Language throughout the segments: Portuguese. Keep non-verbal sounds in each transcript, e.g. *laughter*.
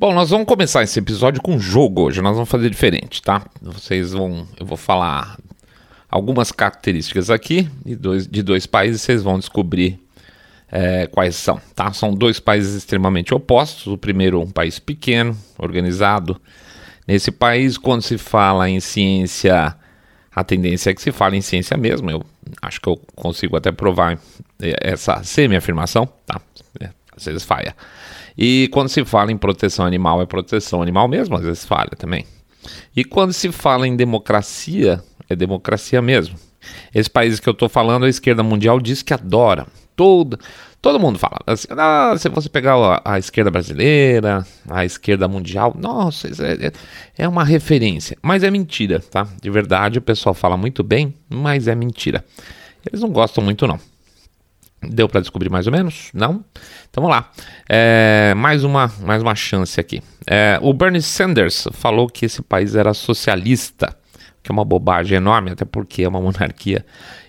Bom, nós vamos começar esse episódio com um jogo hoje. Nós vamos fazer diferente, tá? Vocês vão. Eu vou falar algumas características aqui de dois, de dois países, vocês vão descobrir é, quais são, tá? São dois países extremamente opostos. O primeiro, um país pequeno, organizado. Nesse país, quando se fala em ciência, a tendência é que se fale em ciência mesmo. Eu acho que eu consigo até provar essa semi-afirmação, tá? Às vezes falha. E quando se fala em proteção animal, é proteção animal mesmo, às vezes falha também. E quando se fala em democracia, é democracia mesmo. Esse país que eu estou falando, a esquerda mundial diz que adora. Todo, todo mundo fala. Assim, ah, se você pegar a, a, esquerda brasileira, a esquerda mundial, nossa, é, é, é uma referência. Mas é mentira, tá? De verdade, o pessoal fala muito bem, mas é mentira. Eles não gostam muito, não. Deu para descobrir mais ou menos? Não? Então vamos lá. É, mais, uma, mais uma chance aqui. É, o Bernie Sanders falou que esse país era socialista, que é uma bobagem enorme, até porque é uma monarquia.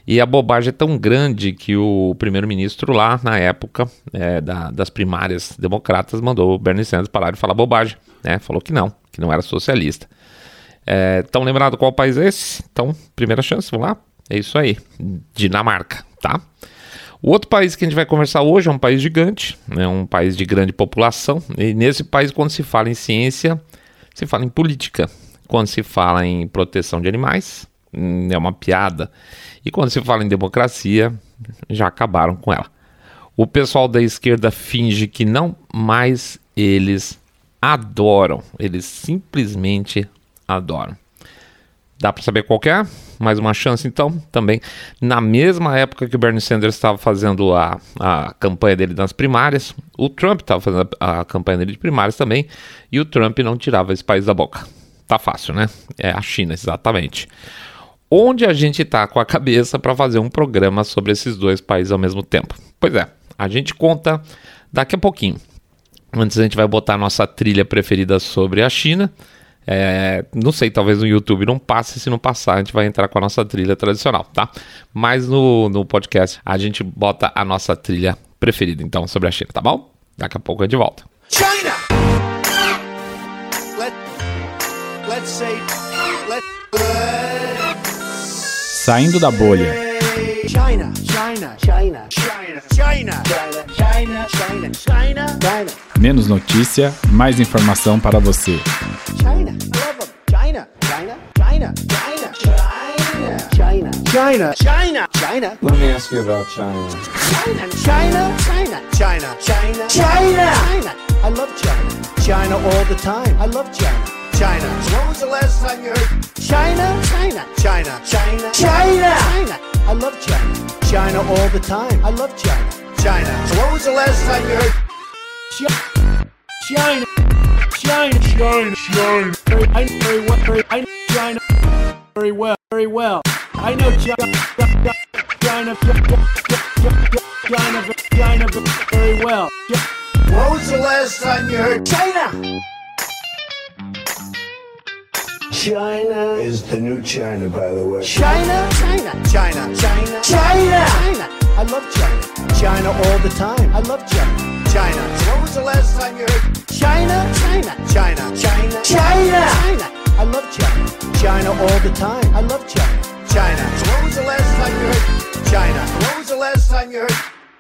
E a bobagem é tão grande que o primeiro-ministro lá, na época é, da, das primárias democratas, mandou o Bernie Sanders parar de falar bobagem. Né? Falou que não, que não era socialista. Estão é, lembrado qual país é esse? Então, primeira chance, vamos lá. É isso aí. Dinamarca, tá? O outro país que a gente vai conversar hoje é um país gigante, né, um país de grande população. E nesse país, quando se fala em ciência, se fala em política. Quando se fala em proteção de animais, hum, é uma piada. E quando se fala em democracia, já acabaram com ela. O pessoal da esquerda finge que não, mas eles adoram. Eles simplesmente adoram. Dá para saber qual é? Mais uma chance, então, também. Na mesma época que o Bernie Sanders estava fazendo a, a campanha dele nas primárias, o Trump estava fazendo a, a, campanha dele de primárias também, e o Trump não tirava esse país da boca. Tá fácil, né? É a China, exatamente. Onde a gente tá com a cabeça para fazer um programa sobre esses dois países ao mesmo tempo? Pois é, a gente conta daqui a pouquinho. Antes a gente vai botar a nossa trilha preferida sobre a China é, não sei, talvez no YouTube não passe, se não passar, a gente vai entrar com a nossa trilha tradicional, tá? Mas no, no podcast a gente bota a nossa trilha preferida, então, sobre a China, tá bom? Daqui a pouco é de volta. China! Let, let's say, let, Saindo da bolha. China, China, China, China, China, China, China, China, China. Menos notícia, mais informação para você. China, China, China, China, China, China, China, China, China. Let me ask you about China. China, China, China, China, China, China, China. I love China. China all the time. I love China. China. When was the last time you heard China? China, China, China, China, China. China. China all the time. I love China. China. So when was the last time you heard China? China, China, China, China. Very, I know very well. I know China very well. Very well. I know China, China, China, China, China very well. When was the last time you heard China? China is the new China, by the way. China, China, China, China, China, China. I love China. China all the time. I love China. China. So when was the last time you heard China, China, China, China, China, China? I love China. China all the time. I love China. China. So when was the last time you heard China? When was the last time you heard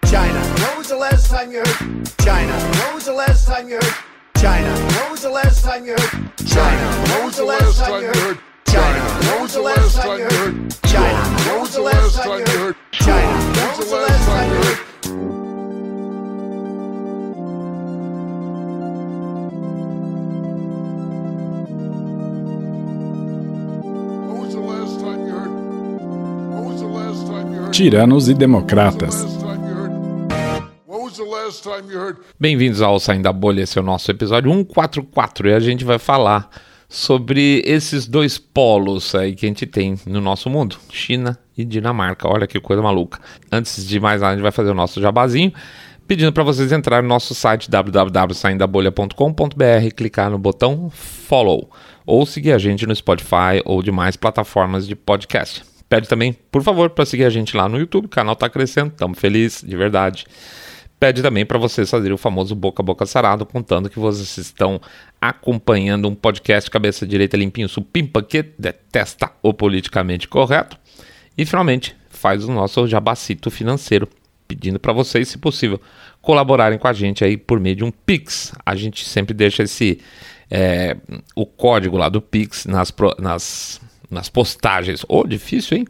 China? When was the last time you heard China? When was the last time you heard China. When was the last time you heard China? When was the last time you heard China? When was the last time you heard China? When was the last time you heard China? When was the last time you heard Tiranos e Democratas. Bem-vindos ao Saindo da Bolha, esse é o nosso episódio 144 e a gente vai falar sobre esses dois polos aí que a gente tem no nosso mundo, China e Dinamarca. Olha que coisa maluca. Antes de mais nada, a gente vai fazer o nosso jabazinho, pedindo para vocês entrarem no nosso site www.saindabolha.com.br, clicar no botão follow ou seguir a gente no Spotify ou demais plataformas de podcast. Pede também, por favor, para seguir a gente lá no YouTube, o canal está crescendo, estamos felizes, de verdade. Pede também para vocês fazerem o famoso boca a boca sarado, contando que vocês estão acompanhando um podcast cabeça direita limpinho supimpa que detesta o politicamente correto. E finalmente faz o nosso jabacito financeiro, pedindo para vocês, se possível, colaborarem com a gente aí por meio de um Pix. A gente sempre deixa esse é, o código lá do Pix nas, nas nas postagens, ou oh, difícil, hein?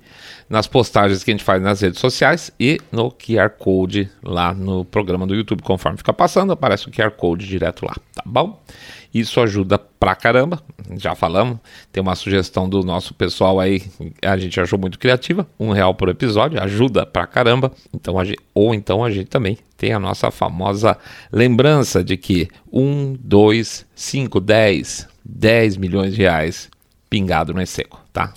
Nas postagens que a gente faz nas redes sociais e no QR Code lá no programa do YouTube. Conforme fica passando, aparece o QR Code direto lá, tá bom? Isso ajuda pra caramba, já falamos. Tem uma sugestão do nosso pessoal aí, a gente achou muito criativa, um real por episódio, ajuda pra caramba. Então, a gente, ou então a gente também tem a nossa famosa lembrança de que um, dois, cinco, dez, dez milhões de reais pingado não é seco, tá?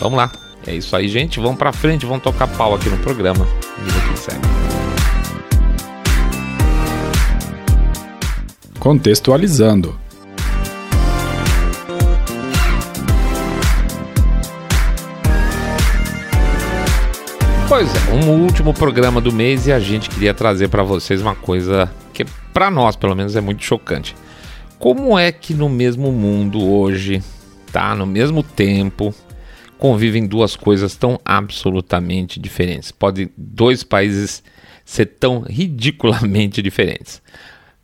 Vamos lá. É isso aí, gente. Vamos pra frente, vamos tocar pau aqui no programa. Vida que segue. Contextualizando. Pois é, um último programa do mês e a gente queria trazer para vocês uma coisa que para nós, pelo menos, é muito chocante. Como é que no mesmo mundo hoje tá no mesmo tempo, convivem duas coisas tão absolutamente diferentes. Podem dois países ser tão ridiculamente diferentes.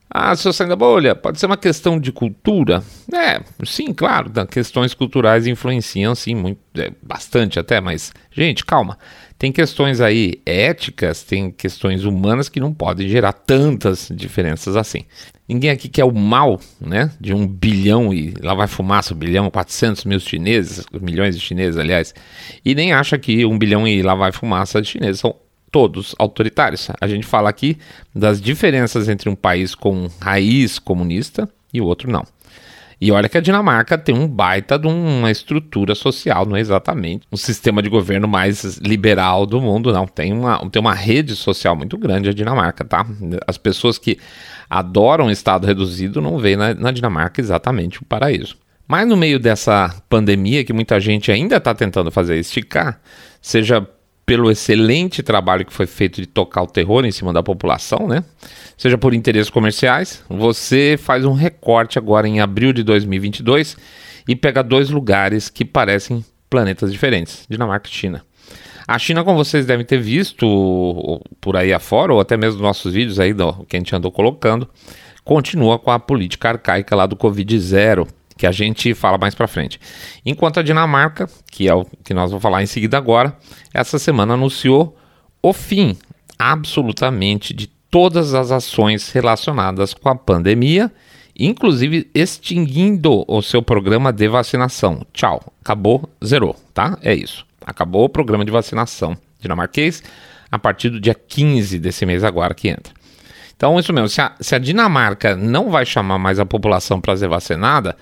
Ah, seu saindo da bolha, pode ser uma questão de cultura? É, sim, claro, questões culturais influenciam, sim, muito, é, bastante até, mas, gente, calma. Tem questões aí éticas, tem questões humanas que não podem gerar tantas diferenças assim. Ninguém aqui quer o mal, né? De um bilhão e lá vai fumaça, um bilhão, 400 mil chineses, milhões de chineses, aliás, e nem acha que um bilhão e lá vai fumaça de chineses são todos autoritários. A gente fala aqui das diferenças entre um país com raiz comunista e o outro não. E olha que a Dinamarca tem um baita de uma estrutura social, não é exatamente um sistema de governo mais liberal do mundo, não. Tem uma, tem uma rede social muito grande a Dinamarca, tá? As pessoas que adoram Estado reduzido não veem na, na Dinamarca exatamente o paraíso. Mas no meio dessa pandemia que muita gente ainda está tentando fazer esticar, seja pelo excelente trabalho que foi feito de tocar o terror em cima da população, né? Seja por interesses comerciais, você faz um recorte agora em abril de 2022 e pega dois lugares que parecem planetas diferentes, Dinamarca e China. A China, como vocês devem ter visto por aí afora, ou até mesmo nos nossos vídeos aí que a gente andou colocando, continua com a política arcaica lá do Covid-0, que a gente fala mais para frente. Enquanto a Dinamarca, que é o que nós vamos falar em seguida agora, essa semana anunciou o fim absolutamente de todas as ações relacionadas com a pandemia, inclusive extinguindo o seu programa de vacinação. Tchau, acabou, zerou, tá? É isso. Acabou o programa de vacinação dinamarquês a partir do dia 15 desse mês agora que entra. Então, isso mesmo, se a, se a Dinamarca não vai chamar mais a população para ser vacinada,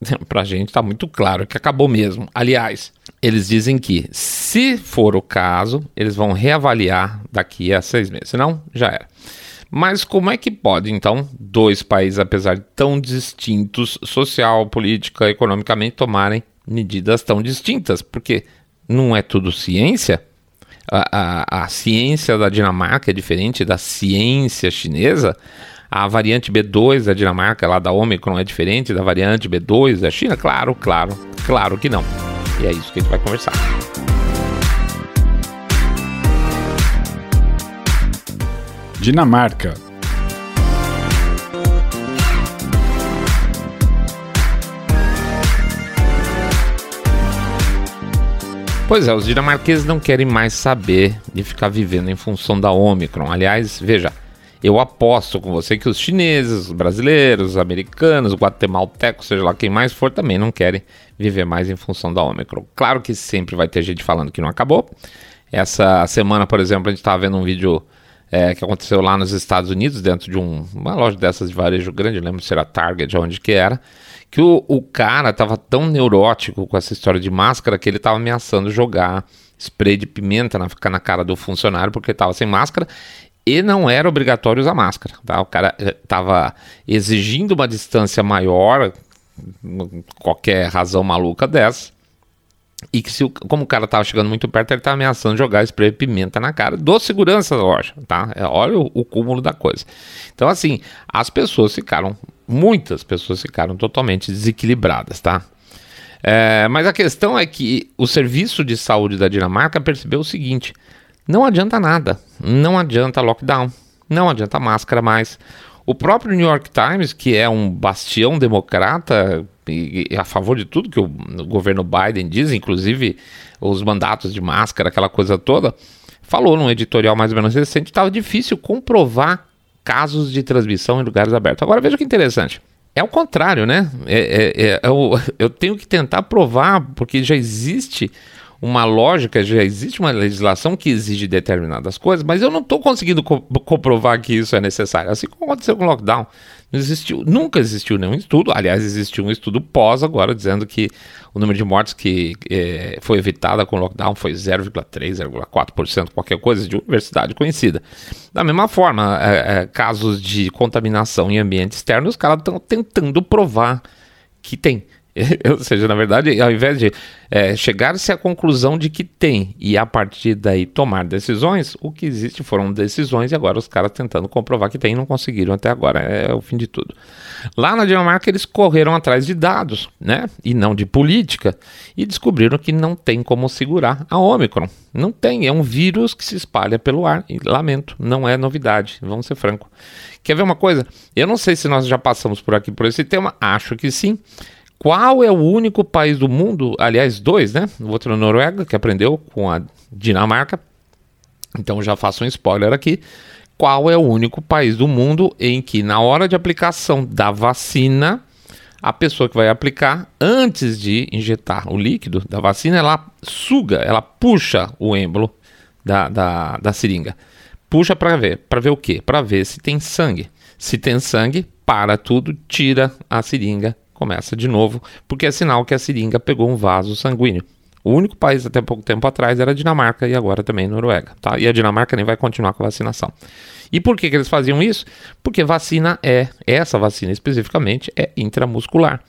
*laughs* para a gente está muito claro que acabou mesmo. Aliás, eles dizem que, se for o caso, eles vão reavaliar daqui a seis meses. Senão, já era. Mas como é que pode, então, dois países, apesar de tão distintos social, política, economicamente, tomarem medidas tão distintas? Porque não é tudo ciência? A, a, a ciência da Dinamarca é diferente da ciência chinesa? A variante B2 da Dinamarca, lá da Omicron, é diferente da variante B2 da China? Claro, claro, claro que não. E é isso que a gente vai conversar. Dinamarca. Pois é, os dinamarqueses não querem mais saber de ficar vivendo em função da Omicron. Aliás, veja, eu aposto com você que os chineses, os brasileiros, os americanos, os guatemaltecos, seja lá quem mais for, também não querem viver mais em função da Omicron. Claro que sempre vai ter gente falando que não acabou. Essa semana, por exemplo, a gente estava vendo um vídeo é, que aconteceu lá nos Estados Unidos, dentro de um, uma loja dessas de varejo grande, lembro se era Target, onde que era, que o, o cara estava tão neurótico com essa história de máscara que ele estava ameaçando jogar spray de pimenta na, na cara do funcionário porque estava sem máscara e não era obrigatório usar máscara. Tá? O cara estava eh, exigindo uma distância maior, qualquer razão maluca dessa, E que se, como o cara tava chegando muito perto, ele tava ameaçando jogar spray de pimenta na cara do segurança da loja, tá? É, olha o, o cúmulo da coisa. Então, assim, as pessoas ficaram, muitas pessoas ficaram totalmente desequilibradas, tá? É, mas a questão é que o serviço de saúde da Dinamarca percebeu o seguinte: não adianta nada, não adianta lockdown, não adianta máscara mais. O próprio New York Times, que é um bastião democrata e, e a favor de tudo que o, o governo Biden diz, inclusive os mandatos de máscara, aquela coisa toda, falou num editorial mais ou menos recente que estava difícil comprovar casos de transmissão em lugares abertos. Agora veja que interessante. É o contrário, né? É, é, é, é *laughs* eu tenho que tentar provar, porque já existe uma lógica, já existe uma legislação que exige determinadas coisas, mas eu não estou conseguindo co comprovar que isso é necessário. Assim como aconteceu com o lockdown. Não existiu, nunca existiu nenhum estudo, aliás, existiu um estudo pós agora dizendo que o número de mortes que é, foi evitada com o lockdown foi 0,3, 0,4%, qualquer coisa de universidade conhecida. Da mesma forma, é, é, casos de contaminação em ambiente externo, os caras estão tentando provar que tem. *laughs* Ou seja, na verdade, ao invés de é, chegar-se à conclusão de que tem e a partir daí tomar decisões, o que existe foram decisões e agora os caras tentando comprovar que tem e não conseguiram até agora. É o fim de tudo. Lá na Dinamarca eles correram atrás de dados, né? E não de política e descobriram que não tem como segurar a Omicron. Não tem, é um vírus que se espalha pelo ar. E lamento, não é novidade, vamos ser franco. Quer ver uma coisa? Eu não sei se nós já passamos por aqui por esse tema, acho que sim. Qual é o único país do mundo, aliás, dois, né? O outro é a Noruega, que aprendeu com a Dinamarca. Então já faço um spoiler aqui. Qual é o único país do mundo em que, na hora de aplicação da vacina, a pessoa que vai aplicar, antes de injetar o líquido da vacina, ela suga, ela puxa o êmbolo da, da, da seringa. Puxa para ver. Para ver o quê? Para ver se tem sangue. Se tem sangue, para tudo, tira a seringa começa de novo, porque é sinal que a seringa pegou um vaso sanguíneo. O único país até pouco tempo atrás era a Dinamarca e agora também a Noruega, tá? E a Dinamarca nem vai continuar com a vacinação. E por que, que eles faziam isso? Porque vacina é, essa vacina especificamente, é intramuscular.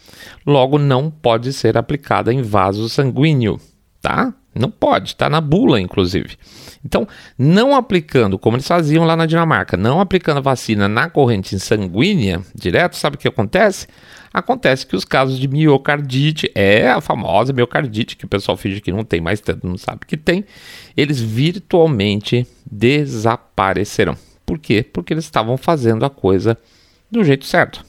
Logo, não pode ser aplicada em vaso sanguíneo, tá? Não pode, está na bula, inclusive. Então, não aplicando, como eles faziam lá na Dinamarca, não aplicando a vacina na corrente sanguínea direto, sabe o que acontece? Acontece que os casos de miocardite, é a famosa miocardite, que o pessoal finge que não tem, mas tanto não sabe que tem, eles virtualmente desaparecerão. Por quê? Porque eles estavam fazendo a coisa do jeito certo.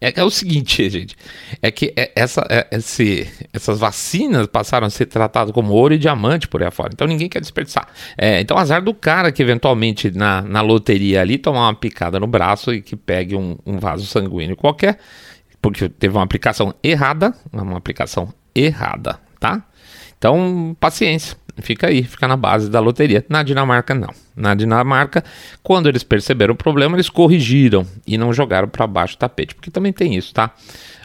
É, é o seguinte, gente, é que é, essa, é, esse, essas vacinas passaram a ser tratadas como ouro e diamante por aí afora, então ninguém quer desperdiçar. É, então, azar do cara que eventualmente na, na loteria ali tomar uma picada no braço e que pegue um, um vaso sanguíneo qualquer, porque teve uma aplicação errada, uma aplicação errada, tá? Então, paciência, fica aí, fica na base da loteria. Na Dinamarca, não. Na Dinamarca, quando eles perceberam o problema, eles corrigiram e não jogaram para baixo do tapete, porque também tem isso, tá?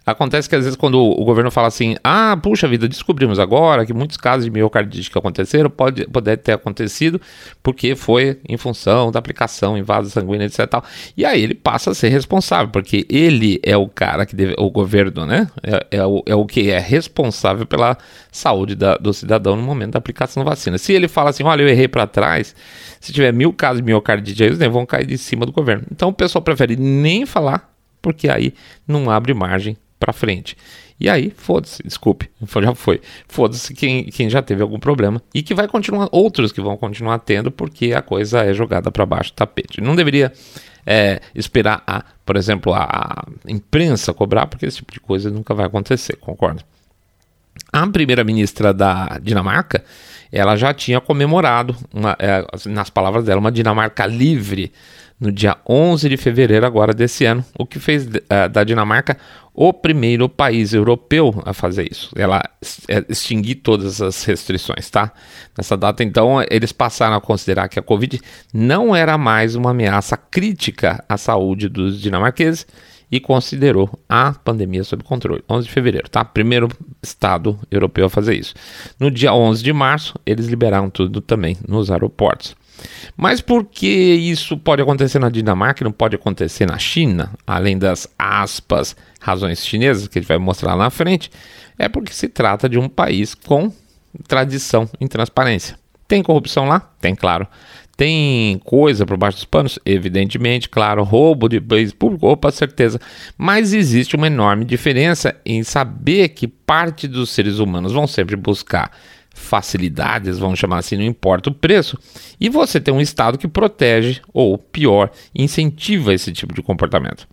Acontece que às vezes quando o governo fala assim, ah, puxa vida, descobrimos agora que muitos casos de miocardite que aconteceram pode, pode ter acontecido porque foi em função da aplicação em vaso sanguíneo, etc. Tal. E aí ele passa a ser responsável, porque ele é o cara que deve, o governo, né? É, é, o, é o que é responsável pela saúde da, do cidadão no momento da aplicação da vacina. Se ele fala assim, olha, eu errei para trás, se tiver mil casos de miocardite, eles vão cair de cima do governo. Então o pessoal prefere nem falar, porque aí não abre margem para frente. E aí, foda-se, desculpe, *laughs* já foi. Foda-se quem, quem já teve algum problema e que vai continuar, outros que vão continuar tendo, porque a coisa é jogada para baixo do tapete. Não deveria é, esperar, a, por exemplo, a imprensa cobrar, porque esse tipo de coisa nunca vai acontecer, concordo? A primeira-ministra da Dinamarca, ela já tinha comemorado, uma, é, nas palavras dela, uma Dinamarca livre no dia 11 de fevereiro agora desse ano, o que fez uh, da Dinamarca o primeiro país europeu a fazer isso. Ela é, extinguir todas as restrições, tá? Nessa data, então, eles passaram a considerar que a Covid não era mais uma ameaça crítica à saúde dos dinamarqueses e considerou a pandemia sob controle. 11 de fevereiro, tá? Primeiro estado europeu a fazer isso. No dia 11 de março, eles liberaram tudo também nos aeroportos. Mas por que isso pode acontecer na Dinamarca e não pode acontecer na China, além das aspas razões chinesas que ele vai mostrar lá na frente? É porque se trata de um país com tradição em transparência. Tem corrupção lá? Tem, claro. Tem coisa por baixo dos panos? Evidentemente, claro. Roubo de bens públicos? Opa, certeza. Mas existe uma enorme diferença em saber que parte dos seres humanos vão sempre buscar facilidades, vamos chamar assim, não importa o preço, e você tem um Estado que protege, ou pior, incentiva esse tipo de comportamento.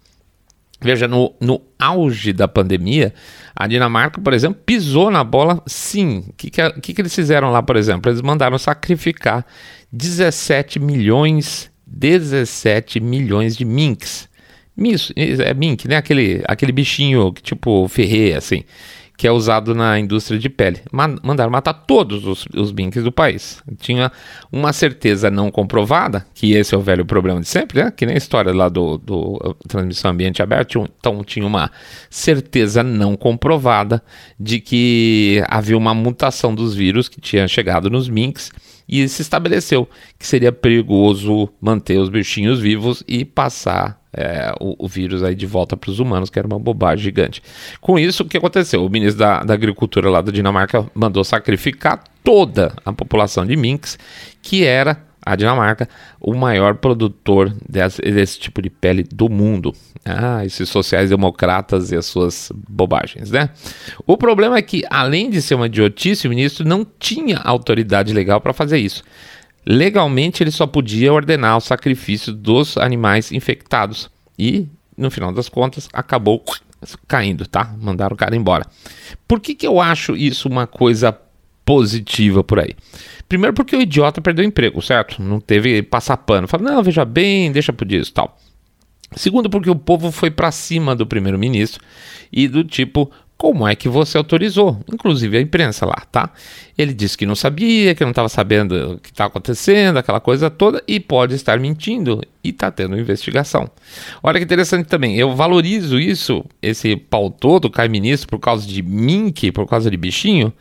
Veja, no, no auge da pandemia, a Dinamarca, por exemplo, pisou na bola sim. O que, que, que, que eles fizeram lá, por exemplo? Eles mandaram sacrificar 17 milhões, 17 milhões de minks. Isso, é mink, né? Aquele, aquele bichinho tipo ferreia, assim que é usado na indústria de pele. Mandaram matar todos os, os binks do país. Tinha uma certeza não comprovada, que esse é o velho problema de sempre, né? Que nem a história lá do, do transmissão ambiente aberto. Então tinha uma certeza não comprovada de que havia uma mutação dos vírus que tinha chegado nos minks e se estabeleceu que seria perigoso manter os bichinhos vivos e passar é, o, o, vírus aí de volta para os humanos, que era uma bobagem gigante. Com isso, o que aconteceu? O ministro da, da Agricultura lá da Dinamarca mandou sacrificar toda a população de minks, que era a Dinamarca o maior produtor desse, desse tipo de pele do mundo. Ah, esses sociais-democratas e as suas bobagens, né? O problema é que, além de ser uma idiotice, o ministro não tinha autoridade legal para fazer isso. Legalmente, ele só podia ordenar o sacrifício dos animais infectados. E, no final das contas, acabou caindo, tá? Mandaram o cara embora. Por que, que eu acho isso uma coisa positiva por aí? Primeiro porque o idiota perdeu o emprego, certo? Não teve passar pano. Fala, não, veja bem, deixa por isso, tal. Segundo porque o povo foi para cima do primeiro-ministro e do tipo, como é que você autorizou? Inclusive a imprensa lá, tá? Ele disse que não sabia, que não estava sabendo o que está acontecendo, aquela coisa toda, e pode estar mentindo e está tendo investigação. Olha que interessante também, eu valorizo isso, esse pau todo cai ministro por causa de mink, por causa de bichinho,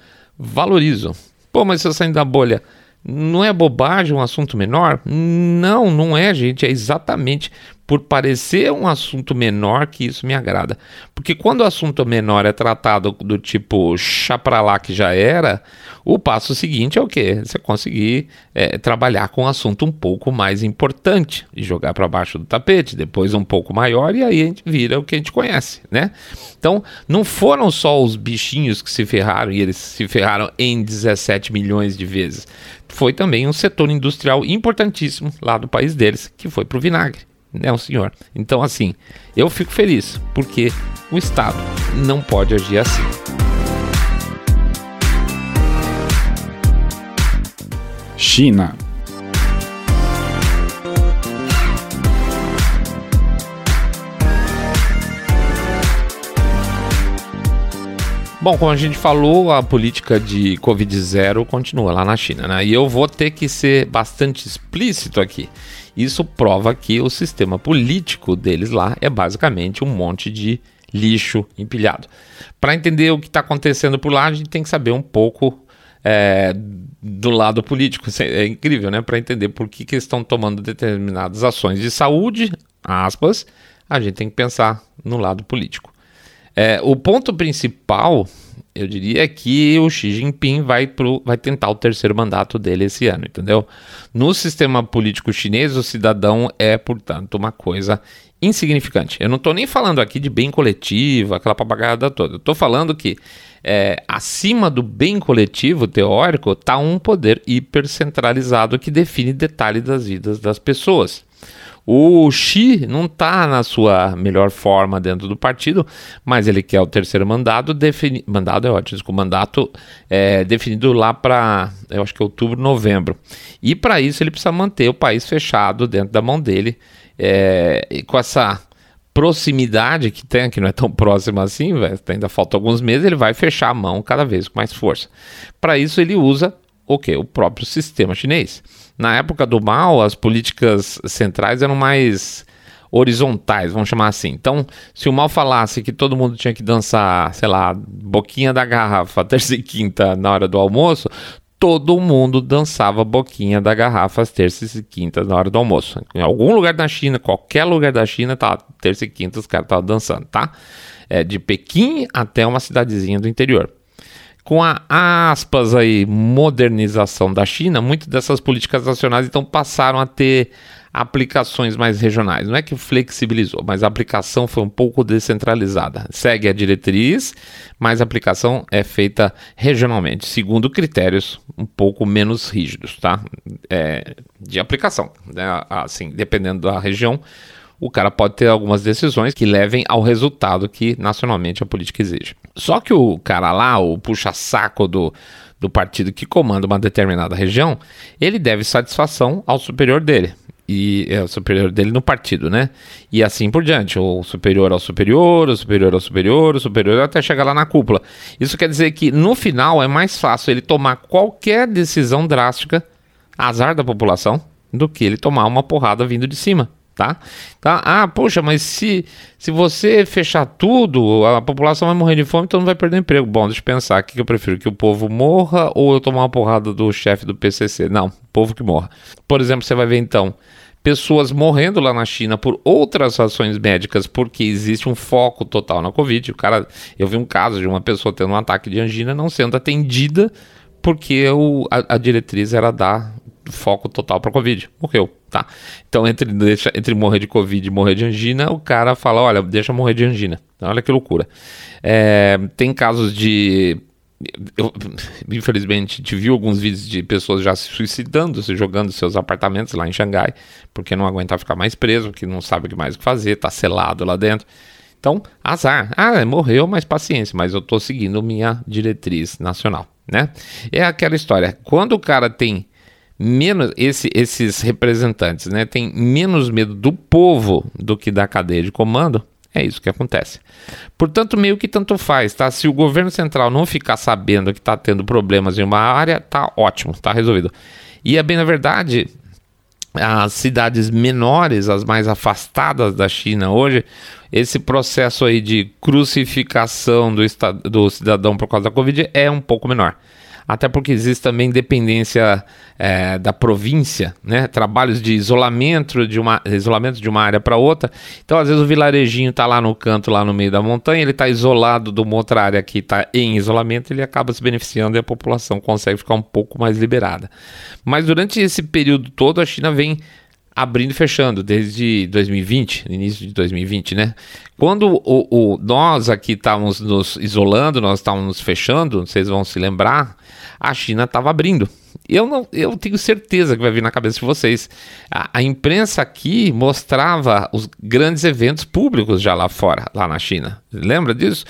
valorizo. Pô, mas eu sair da bolha, não é bobagem um assunto menor? Não, não é, gente. É exatamente por parecer um assunto menor que isso me agrada. Porque quando o assunto menor é tratado do tipo chá pra lá que já era, o passo seguinte é o quê? Você conseguir é, trabalhar com um assunto um pouco mais importante e jogar para baixo do tapete, depois um pouco maior e aí a gente vira o que a gente conhece, né? Então, não foram só os bichinhos que se ferraram e eles se ferraram em 17 milhões de vezes. Foi também um setor industrial importantíssimo lá do país deles, que foi pro vinagre né, o senhor. Então, assim, eu fico feliz, porque o Estado não pode agir assim. China. Bom, como a gente falou, a política de Covid-0 continua lá na China, né? E eu vou ter que ser bastante explícito aqui. Isso prova que o sistema político deles lá é basicamente um monte de lixo empilhado. Para entender o que está acontecendo por lá, a gente tem que saber um pouco é, do lado político. É incrível, né? Para entender por que, que estão tomando determinadas ações de saúde, aspas, a gente tem que pensar no lado político. É, o ponto principal eu diria que o Xi Jinping vai, pro, vai tentar o terceiro mandato dele esse ano, entendeu? No sistema político chinês, o cidadão é, portanto, uma coisa insignificante. Eu não estou nem falando aqui de bem coletivo, aquela papagaiada toda. Estou falando que é, acima do bem coletivo teórico está um poder hipercentralizado que define detalhes das vidas das pessoas. O Xi não está na sua melhor forma dentro do partido, mas ele quer o terceiro mandato, defini... mandado é ótimo, o mandato é definido lá para, eu acho que é outubro, novembro. E para isso ele precisa manter o país fechado dentro da mão dele, é... com essa proximidade que tem, que não é tão próxima assim, véio, ainda falta alguns meses, ele vai fechar a mão cada vez com mais força. Para isso ele usa o que? O próprio sistema chinês. Na época do mal, as políticas centrais eram mais horizontais, vamos chamar assim. Então, se o mal falasse que todo mundo tinha que dançar, sei lá, boquinha da garrafa, *laughs* terça e quinta na hora do almoço, todo mundo dançava boquinha da garrafa às terças e quintas na hora do almoço. Em algum lugar da China, qualquer lugar da China, tá, terça e quinta os caras estavam dançando, tá? É, de Pequim até uma cidadezinha do interior. Com a aspas aí modernização da China, muitas dessas políticas nacionais então passaram a ter aplicações mais regionais. Não é que flexibilizou, mas a aplicação foi um pouco descentralizada. Segue a diretriz, mas a aplicação é feita regionalmente, segundo critérios um pouco menos rígidos, tá? É, de aplicação, né? Assim, dependendo da região, o cara pode ter algumas decisões que levem ao resultado que nacionalmente a política exige. Só que o cara lá, o puxa-saco do, do partido que comanda uma determinada região, ele deve satisfação ao superior dele e é o superior dele no partido, né? E assim por diante, o superior ao superior, o superior ao superior, o superior até chegar lá na cúpula. Isso quer dizer que no final é mais fácil ele tomar qualquer decisão drástica, azar da população, do que ele tomar uma porrada vindo de cima. Tá? tá? Ah, poxa, mas se, se você fechar tudo, a população vai morrer de fome, então não vai perder emprego. Bom, deixa eu pensar aqui que eu prefiro que o povo morra ou eu tomar uma porrada do chefe do PCC. Não, o povo que morra. Por exemplo, você vai ver então pessoas morrendo lá na China por outras ações médicas, porque existe um foco total na Covid. O cara, eu vi um caso de uma pessoa tendo um ataque de angina não sendo atendida porque o, a, a diretriz era dar foco total para Covid. Morreu, tá? Então, entre, deixa, entre morrer de Covid e morrer de angina, o cara fala: olha, deixa morrer de angina. Olha que loucura. É, tem casos de eu, infelizmente, te viu alguns vídeos de pessoas já se suicidando, se jogando seus apartamentos lá em Xangai, porque não aguentar ficar mais preso, que não sabe o que mais fazer, tá selado lá dentro. Então, azar. Ah, morreu, mas paciência, mas eu tô seguindo minha diretriz nacional, né? É aquela história. Quando o cara tem menos esse, esses representantes, né, tem menos medo do povo do que da cadeia de comando, é isso que acontece. Portanto, meio que tanto faz, tá? Se o governo central não ficar sabendo que está tendo problemas em uma área, tá ótimo, tá resolvido. E é bem na verdade, as cidades menores, as mais afastadas da China hoje, esse processo aí de crucificação do, do cidadão por causa da Covid é um pouco menor até porque existe também dependência é, da província, né? trabalhos de isolamento de uma, isolamento de uma área para outra. Então, às vezes, o vilarejinho está lá no canto, lá no meio da montanha, ele está isolado de uma outra área que está em isolamento, ele acaba se beneficiando e a população consegue ficar um pouco mais liberada. Mas durante esse período todo, a China vem abrindo e fechando desde 2020, início de 2020, né? Quando o, o nós aqui estávamos nos isolando, nós estávamos nos fechando, vocês vão se lembrar, a China estava abrindo. Eu não, eu tenho certeza que vai vir na cabeça de vocês. A, a, imprensa aqui mostrava os grandes eventos públicos já lá fora, lá na China. Lembra disso?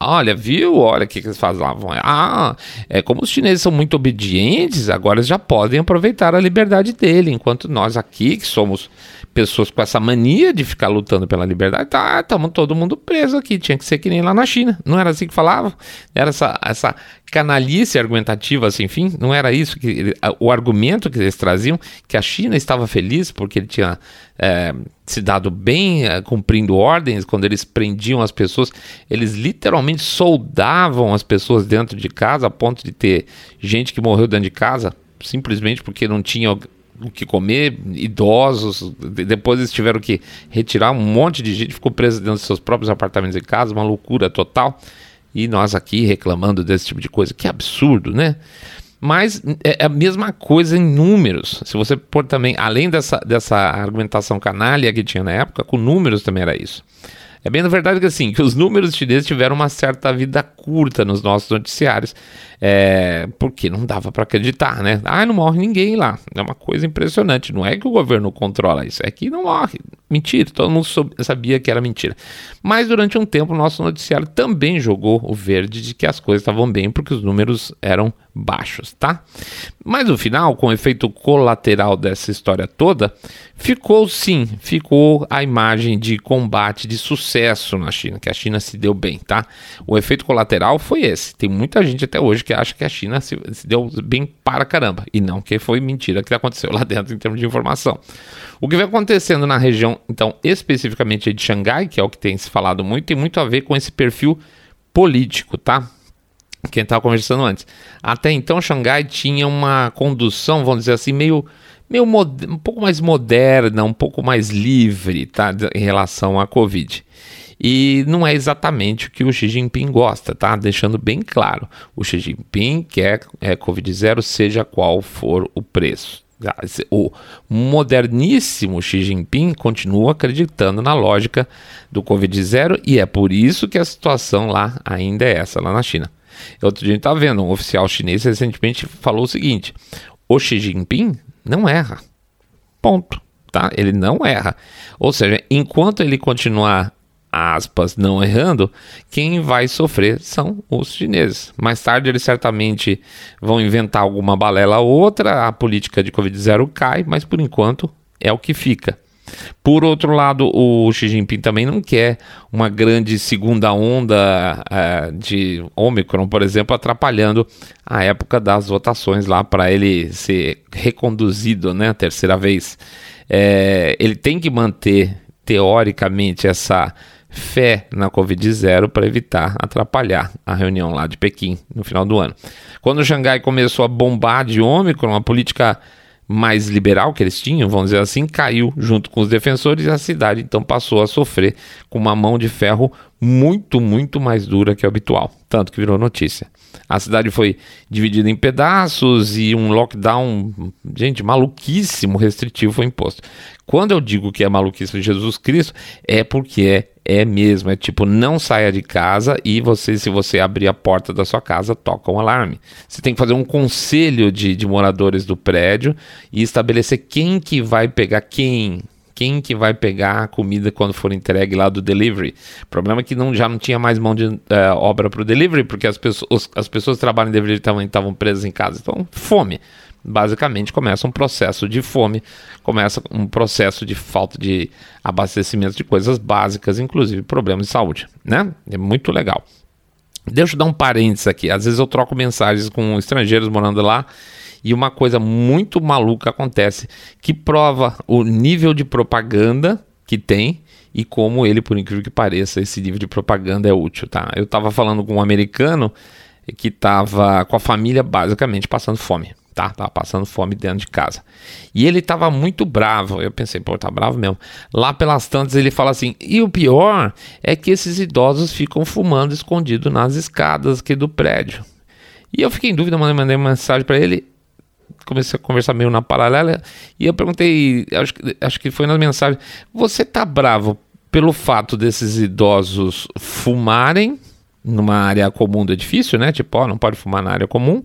Olha, viu? Olha o que, que eles falavam. Ah, é como os chineses são muito obedientes, agora eles já podem aproveitar a liberdade dele, enquanto nós aqui, que somos pessoas com essa mania de ficar lutando pela liberdade, tá, estamos todo mundo preso aqui, tinha que ser que nem lá na China, não era assim que falava? Era essa, essa canalice argumentativa, assim, enfim, não era isso que o argumento que eles traziam, que a China estava feliz porque ele tinha é, se dado bem é, cumprindo ordens, quando eles prendiam as pessoas, eles literalmente soldavam as pessoas dentro de casa, a ponto de ter gente que morreu dentro de casa, simplesmente porque não tinha o que comer, idosos. Depois eles tiveram que retirar um monte de gente, ficou preso dentro dos seus próprios apartamentos em casa, uma loucura total. E nós aqui reclamando desse tipo de coisa, que absurdo, né? Mas é a mesma coisa em números. Se você pôr também, além dessa, dessa argumentação canalha que tinha na época, com números também era isso. É bem na verdade que assim, que os números chineses tiveram uma certa vida curta nos nossos noticiários, é, porque não dava para acreditar, né? Ah, não morre ninguém lá. É uma coisa impressionante. Não é que o governo controla isso, é que não morre. Mentira, todo mundo sabia que era mentira. Mas durante um tempo o nosso noticiário também jogou o verde de que as coisas estavam bem, porque os números eram baixos, tá? Mas no final, com o efeito colateral dessa história toda, ficou sim, ficou a imagem de combate de sucesso na China, que a China se deu bem, tá? O efeito colateral foi esse. Tem muita gente até hoje que acha que a China se, se deu bem para caramba, e não que foi mentira que aconteceu lá *laughs* dentro em termos de informação. O que vem acontecendo na região, então, especificamente de Xangai, que é o que tem se falado muito, tem muito a ver com esse perfil político, tá? quem estava conversando antes. Até então, Xangai tinha uma condução, vamos dizer assim, meio, meio um pouco mais moderna, um pouco mais livre, tá, em relação à Covid. E não é exatamente o que o Xi Jinping gosta, tá? Deixando bem claro. O Xi Jinping quer é, Covid-0, seja qual for o preço. O moderníssimo Xi Jinping continua acreditando na lógica do Covid-0 e é por isso que a situação lá ainda é essa, lá na China. Outro dia a gente está vendo, um oficial chinês recentemente falou o seguinte: o Xi Jinping não erra. Ponto. Tá? Ele não erra. Ou seja, enquanto ele continuar aspas, não errando, quem vai sofrer são os chineses. Mais tarde eles certamente vão inventar alguma balela ou outra, a política de Covid-0 cai, mas por enquanto é o que fica. Por outro lado, o Xi Jinping também não quer uma grande segunda onda uh, de Omicron, por exemplo, atrapalhando a época das votações lá para ele ser reconduzido, né, a terceira vez. É, ele tem que manter, teoricamente, essa fé na Covid-0 para evitar atrapalhar a reunião lá de Pequim no final do ano. Quando Xangai começou a bombar de Ômicron, a política mais liberal que eles tinham, vamos dizer assim, caiu junto com os defensores e a cidade então passou a sofrer com uma mão de ferro muito, muito mais dura que o habitual, tanto que virou notícia. A cidade foi dividida em pedaços e um lockdown, gente, maluquíssimo, restritivo foi imposto. Quando eu digo que é maluquice de Jesus Cristo, é porque é é mesmo, é tipo, não saia de casa e você, se você abrir a porta da sua casa, toca um alarme. Você tem que fazer um conselho de, de moradores do prédio e estabelecer quem que vai pegar quem, quem que vai pegar a comida quando for entregue lá do delivery. O problema é que não, já não tinha mais mão de uh, obra para o delivery, porque as pessoas, as pessoas que trabalham em delivery também estavam presas em casa. Então, fome basicamente começa um processo de fome, começa um processo de falta de abastecimento de coisas básicas, inclusive problemas de saúde, né? É muito legal. Deixa eu dar um parênteses aqui. Às vezes eu troco mensagens com estrangeiros morando lá e uma coisa muito maluca acontece que prova o nível de propaganda que tem e como ele, por incrível que pareça, esse nível de propaganda é útil, tá? Eu estava falando com um americano que estava com a família basicamente passando fome tá? Tava passando fome dentro de casa. E ele tava muito bravo. Eu pensei, pô, tá bravo mesmo. Lá pelas tantas ele fala assim: "E o pior é que esses idosos ficam fumando escondido nas escadas aqui do prédio". E eu fiquei em dúvida, mandei uma mensagem para ele. Comecei a conversar meio na paralela e eu perguntei, acho, acho que foi nas mensagens: "Você tá bravo pelo fato desses idosos fumarem numa área comum do edifício, né? Tipo, ó, não pode fumar na área comum,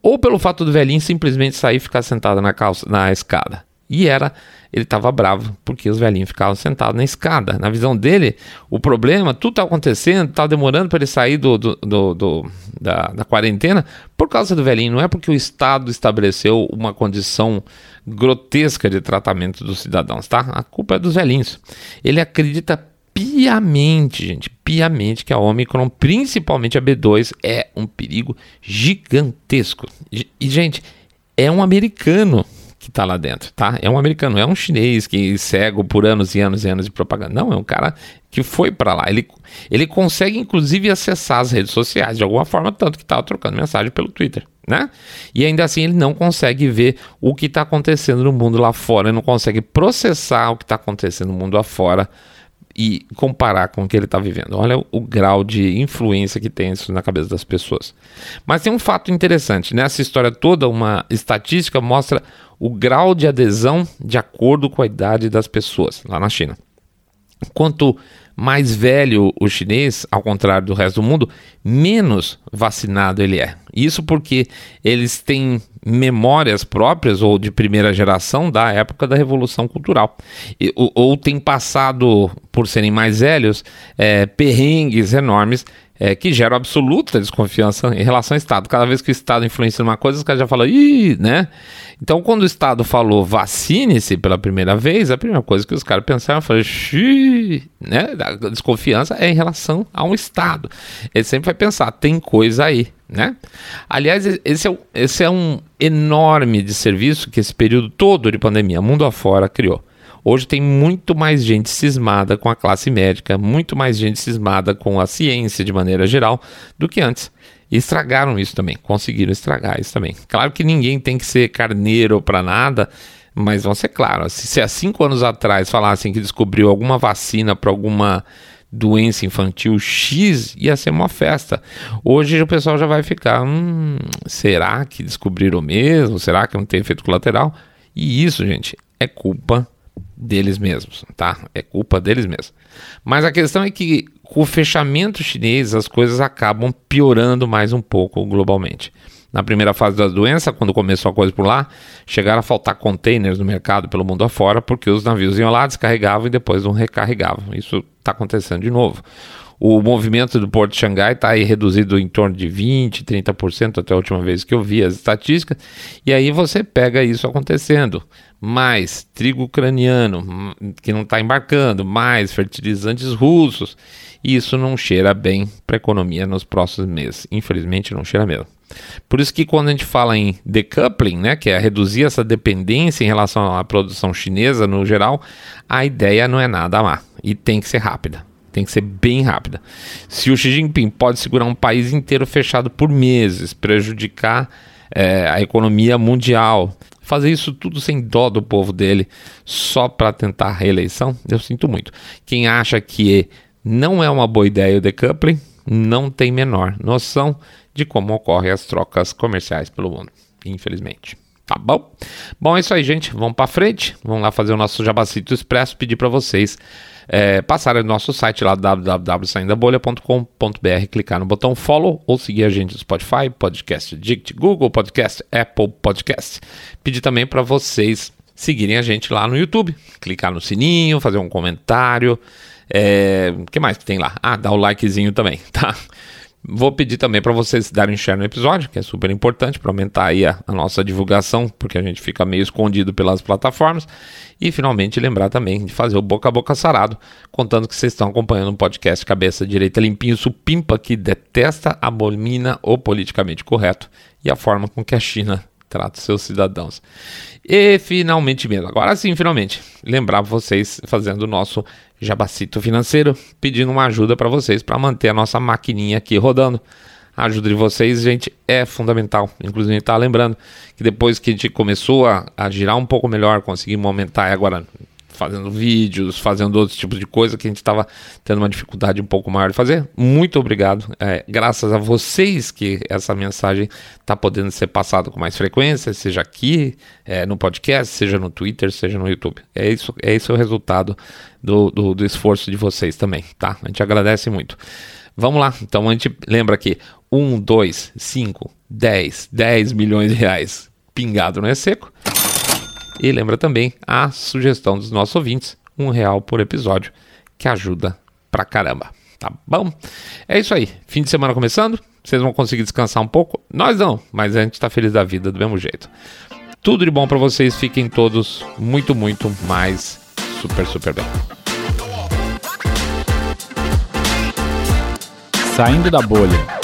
ou pelo fato do velhinho simplesmente sair e ficar sentado na, calça, na escada. E era, ele estava bravo porque os velhinhos ficavam sentados na escada. Na visão dele, o problema, tudo está acontecendo, está demorando para ele sair do, do, do, do da, da, quarentena por causa do velhinho. Não é porque o Estado estabeleceu uma condição grotesca de tratamento dos cidadãos, tá? A culpa é dos velhinhos. Ele acredita piamente, gente, piamente que a Omicron, principalmente a B2, é um perigo gigantesco. E, gente, é um americano está lá dentro, tá? É um americano, é um chinês que cego por anos e anos e anos de propaganda. Não, é um cara que foi para lá. Ele, ele consegue, inclusive, acessar as redes sociais de alguma forma, tanto que estava trocando mensagem pelo Twitter, né? E ainda assim ele não consegue ver o que está acontecendo no mundo lá fora, ele não consegue processar o que está acontecendo no mundo lá fora e comparar com o que ele está vivendo. Olha o, o, grau de influência que tem isso na cabeça das pessoas. Mas tem um fato interessante: nessa história toda, uma estatística mostra o grau de adesão de acordo com a idade das pessoas lá na China. Quanto mais velho o chinês, ao contrário do resto do mundo, menos vacinado ele é. Isso porque eles têm memórias próprias ou de primeira geração da época da Revolução Cultural. E, ou, ou têm passado, por serem mais velhos, é, perrengues enormes é, que geram absoluta desconfiança em relação ao Estado. Cada vez que o Estado influencia uma coisa, os caras já falam, ih, né? Então, quando o Estado falou vacine-se pela primeira vez, a primeira coisa que os caras pensaram foi, xiii, né? A desconfiança é em relação ao Estado. Ele sempre vai pensar, tem coisa aí, né? Aliás, esse é, esse é um enorme desserviço que esse período todo de pandemia, mundo afora, criou. Hoje tem muito mais gente cismada com a classe médica, muito mais gente cismada com a ciência de maneira geral do que antes. E estragaram isso também, conseguiram estragar isso também. Claro que ninguém tem que ser carneiro para nada, mas vamos ser claros: se, se há cinco anos atrás falassem que descobriu alguma vacina para alguma doença infantil X, ia ser uma festa. Hoje o pessoal já vai ficar, hum, será que descobriram mesmo? Será que não tem efeito colateral? E isso, gente, é culpa deles mesmos, tá? É culpa deles mesmos. Mas a questão é que com o fechamento chinês as coisas acabam piorando mais um pouco globalmente. Na primeira fase da doença, quando começou a coisa por lá, chegaram a faltar containers no mercado pelo mundo afora, porque os navios iam lá, descarregavam e depois não recarregavam. Isso está acontecendo de novo. O movimento do Porto de Xangai está aí reduzido em torno de 20%, 30% até a última vez que eu vi as estatísticas. E aí você pega isso acontecendo. Mais trigo ucraniano hum, que não está embarcando, mais fertilizantes russos. Isso não cheira bem para a economia nos próximos meses. Infelizmente não cheira mesmo. Por isso que quando a gente fala em decoupling, né, que é reduzir essa dependência em relação à produção chinesa no geral, a ideia não é nada má e tem que ser rápida. Tem que ser bem rápida. Se o Xi Jinping pode segurar um país inteiro fechado por meses, prejudicar é, a economia mundial, fazer isso tudo sem dó do povo dele, só para tentar a reeleição, eu sinto muito. Quem acha que não é uma boa ideia o decoupling, não tem menor noção de como ocorrem as trocas comerciais pelo mundo, infelizmente. Tá bom? Bom, é isso aí, gente. Vamos para frente. Vamos lá fazer o nosso Jabacito Expresso. Pedir para vocês é, passarem no nosso site lá www.saindabolha.com.br, clicar no botão follow ou seguir a gente no Spotify, Podcast Dict, Google Podcast, Apple Podcast. Pedir também para vocês seguirem a gente lá no YouTube, clicar no sininho, fazer um comentário. É, o que mais que tem lá? Ah, dá o likezinho também, *laughs* tá? Vou pedir também para vocês darem share no episódio, que é super importante para aumentar aí a, a, nossa divulgação, porque a gente fica meio escondido pelas plataformas. E finalmente lembrar também de fazer o boca a boca sarado, contando que vocês estão acompanhando um podcast Cabeça Direita Limpinho Supimpa, que detesta, abomina o politicamente correto e a forma com que a China trata os seus cidadãos. E finalmente mesmo, agora sim, finalmente, lembrar vocês fazendo o nosso jabacito financeiro, pedindo uma ajuda para vocês para manter a nossa maquininha aqui rodando. A ajuda de vocês, gente, é fundamental. Inclusive, está lembrando que depois que a gente começou a, a girar um pouco melhor, conseguimos aumentar agora fazendo vídeos, fazendo outros tipos de coisa que a gente estava tendo uma dificuldade um pouco maior de fazer. Muito obrigado. É, graças a vocês que essa mensagem está podendo ser passada com mais frequência, seja aqui é, no podcast, seja no Twitter, seja no YouTube. É isso, é esse o resultado do, do, do esforço de vocês também, tá? A gente agradece muito. Vamos lá, então a gente lembra aqui: 1, 2, 5, 10, 10 milhões de reais pingado não é seco. E lembra também a sugestão dos nossos ouvintes, um real por episódio, que ajuda pra caramba. Tá bom? É isso aí. Fim de semana começando. Vocês vão conseguir descansar um pouco? Nós não, mas a gente tá feliz da vida do mesmo jeito. Tudo de bom para vocês. Fiquem todos muito, muito mais super, super bem. Saindo da bolha.